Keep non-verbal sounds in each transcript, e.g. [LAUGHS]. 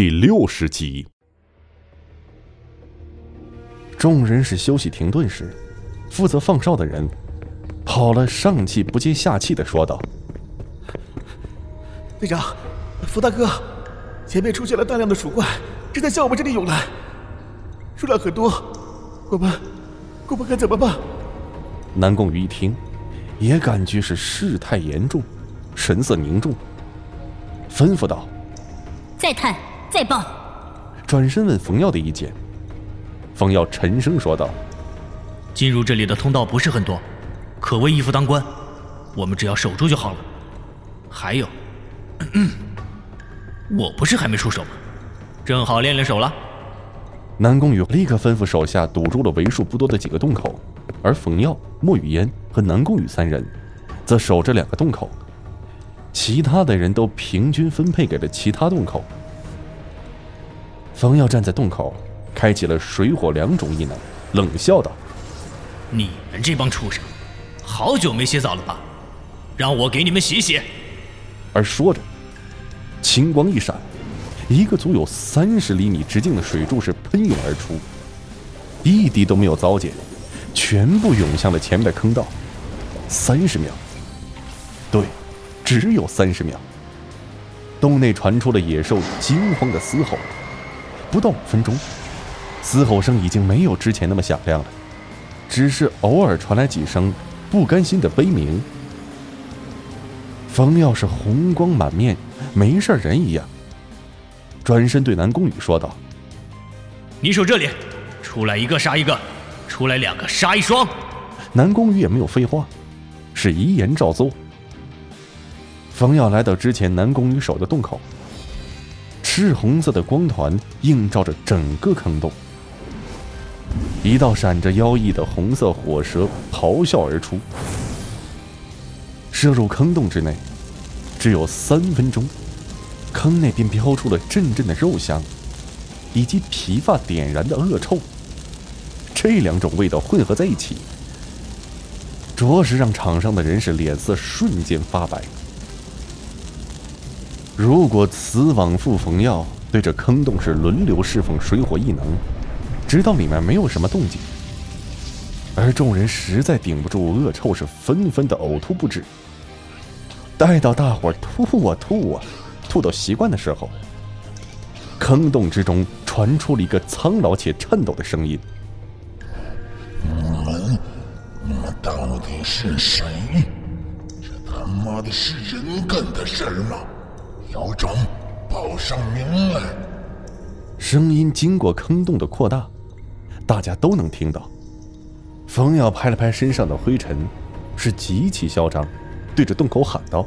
第六十集。众人是休息停顿时，负责放哨的人跑了，上气不接下气的说道：“队长，福大哥，前面出现了大量的鼠怪，正在向我们这里涌来，数量很多，我们，我们该怎么办？”南宫羽一听，也感觉是事态严重，神色凝重，吩咐道：“再探，再报。”转身问冯耀的意见。冯耀沉声说道：“进入这里的通道不是很多，可谓一夫当关，我们只要守住就好了。还有，[CLEARS THROAT] 我不是还没出手吗？正好练练手了。”南宫羽立刻吩咐手下堵住了为数不多的几个洞口，而冯耀、莫雨嫣和南宫羽三人则守着两个洞口，其他的人都平均分配给了其他洞口。冯耀站在洞口。开启了水火两种异能，冷笑道：“你们这帮畜生，好久没洗澡了吧？让我给你们洗洗。”而说着，青光一闪，一个足有三十厘米直径的水柱是喷涌而出，一滴都没有糟践，全部涌向了前面的坑道。三十秒，对，只有三十秒。洞内传出了野兽惊慌的嘶吼，不到五分钟。嘶吼声已经没有之前那么响亮了，只是偶尔传来几声不甘心的悲鸣。冯耀是红光满面，没事人一样，转身对南宫羽说道：“你守这里，出来一个杀一个，出来两个杀一双。”南宫羽也没有废话，是遗言照做。冯耀来到之前南宫羽守的洞口，赤红色的光团映照着整个坑洞。一道闪着妖异的红色火蛇咆哮而出，射入坑洞之内。只有三分钟，坑内便飘出了阵阵的肉香，以及皮发点燃的恶臭。这两种味道混合在一起，着实让场上的人是脸色瞬间发白。如果此往复逢药对着坑洞是轮流释放水火异能。直到里面没有什么动静，而众人实在顶不住恶臭，是纷纷的呕吐不止。待到大伙吐啊吐啊，吐到习惯的时候，坑洞之中传出了一个苍老且颤抖的声音：“你们，你们到底是谁？这他妈的是人干的事儿吗？有种报上名来！”声音经过坑洞的扩大。大家都能听到。冯耀拍了拍身上的灰尘，是极其嚣张，对着洞口喊道：“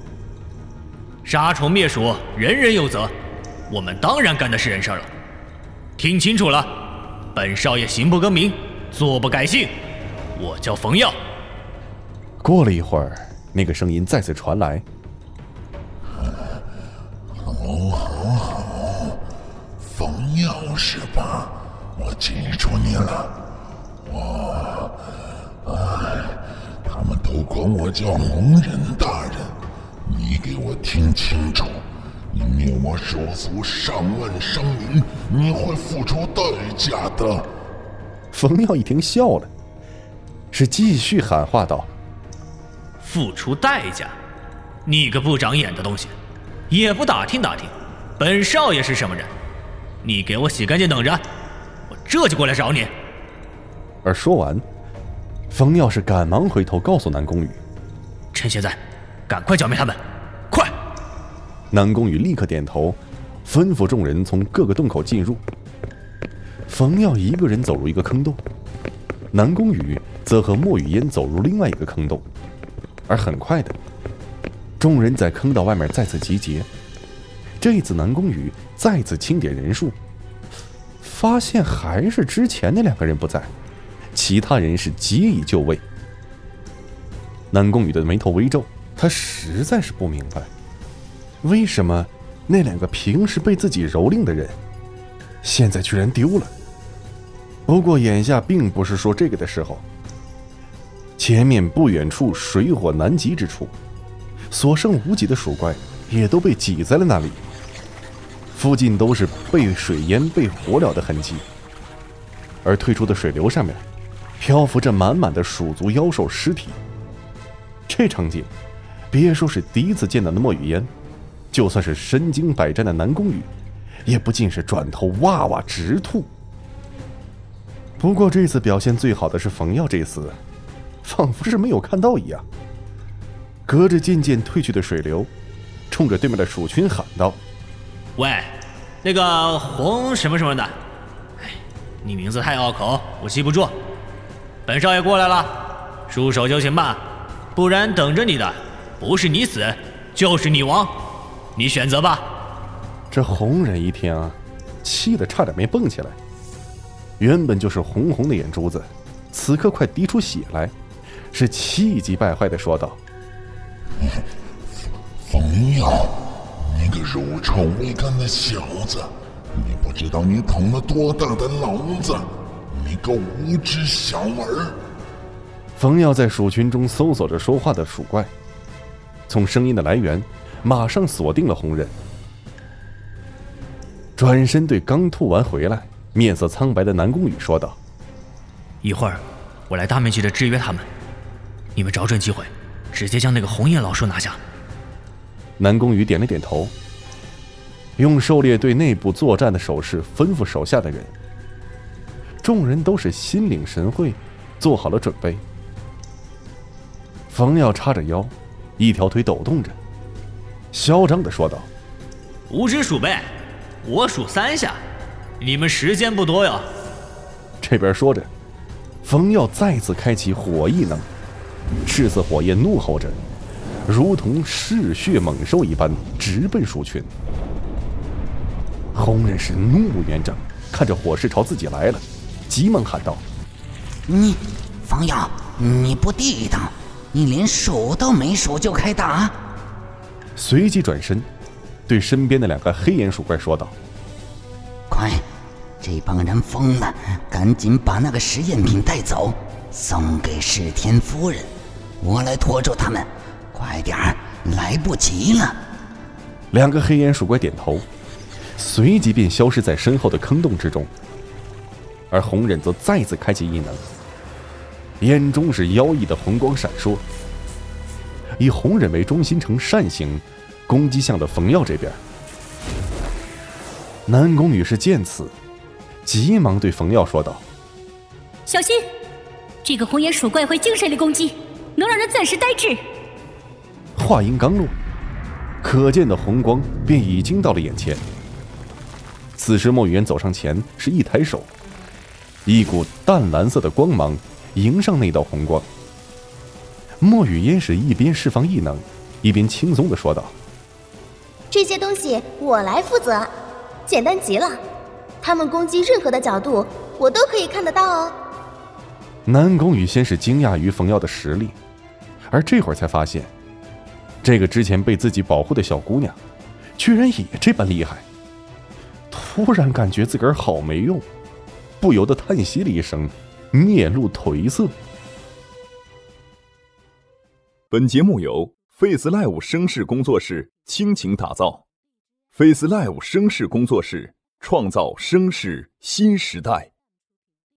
杀虫灭鼠，人人有责。我们当然干的是人事了。听清楚了，本少爷行不更名，坐不改姓。我叫冯耀。”过了一会儿，那个声音再次传来：“记住你了，我，哎，他们都管我叫红人大人。你给我听清楚，你灭我手足上万生灵，你会付出代价的。冯耀一听笑了，是继续喊话道：“付出代价？你个不长眼的东西，也不打听打听，本少爷是什么人？你给我洗干净等着。”这就过来找你。而说完，冯耀是赶忙回头告诉南宫羽：“趁现在，赶快剿灭他们，快！”南宫羽立刻点头，吩咐众人从各个洞口进入。冯耀一个人走入一个坑洞，南宫羽则和莫雨嫣走入另外一个坑洞。而很快的，众人在坑道外面再次集结。这一次南宫羽再次清点人数。发现还是之前那两个人不在，其他人是皆已就位。南宫羽的眉头微皱，他实在是不明白，为什么那两个平时被自己蹂躏的人，现在居然丢了。不过眼下并不是说这个的时候。前面不远处水火难及之处，所剩无几的鼠怪也都被挤在了那里。附近都是被水淹、被火燎的痕迹，而退出的水流上面，漂浮着满满的鼠族妖兽尸体。这场景，别说是第一次见到的莫雨嫣，就算是身经百战的南宫羽，也不禁是转头哇哇直吐。不过这次表现最好的是冯耀，这厮仿佛是没有看到一样，隔着渐渐退去的水流，冲着对面的鼠群喊道。喂，那个红什么什么的，哎，你名字太拗口，我记不住。本少爷过来了，束手就擒吧，不然等着你的不是你死，就是你亡，你选择吧。这红人一听，气得差点没蹦起来。原本就是红红的眼珠子，此刻快滴出血来，是气急败坏的说道：“ [LAUGHS] 冯耀。”你个乳臭未干的小子，你不知道你捅了多大的娄子！你个无知小儿！冯耀在鼠群中搜索着说话的鼠怪，从声音的来源，马上锁定了红人。转身对刚吐完回来、面色苍白的南宫羽说道：“一会儿，我来大面积的制约他们，你们找准机会，直接将那个红叶老兽拿下。”南宫羽点了点头，用狩猎队内部作战的手势吩咐手下的人。众人都是心领神会，做好了准备。冯耀叉着腰，一条腿抖动着，嚣张的说道：“五指鼠辈，我数三下，你们时间不多哟。”这边说着，冯耀再次开启火异能，赤色火焰怒吼着。如同嗜血猛兽一般直奔鼠群，红人是怒目圆睁，看着火势朝自己来了，急忙喊道：“你，方耀，你不地道，你连数都没数就开打！”随即转身，对身边的两个黑眼鼠怪说道：“快，这帮人疯了，赶紧把那个实验品带走，送给世天夫人，我来拖住他们。”快点儿，来不及了！两个黑眼鼠怪点头，随即便消失在身后的坑洞之中。而红忍则再次开启异能，眼中是妖异的红光闪烁，以红忍为中心呈扇形攻击向了冯耀这边。南宫羽是见此，急忙对冯耀说道：“小心，这个红眼鼠怪会精神力攻击，能让人暂时呆滞。”话音刚落，可见的红光便已经到了眼前。此时，莫雨嫣走上前，是一抬手，一股淡蓝色的光芒迎上那道红光。莫雨嫣是一边释放异能，一边轻松的说道：“这些东西我来负责，简单极了。他们攻击任何的角度，我都可以看得到哦。”南宫羽先是惊讶于冯耀的实力，而这会儿才发现。这个之前被自己保护的小姑娘，居然也这般厉害。突然感觉自个儿好没用，不由得叹息了一声，面露颓色。本节目由 Face Live 声势工作室倾情打造，Face Live 声势工作室创造声势新时代。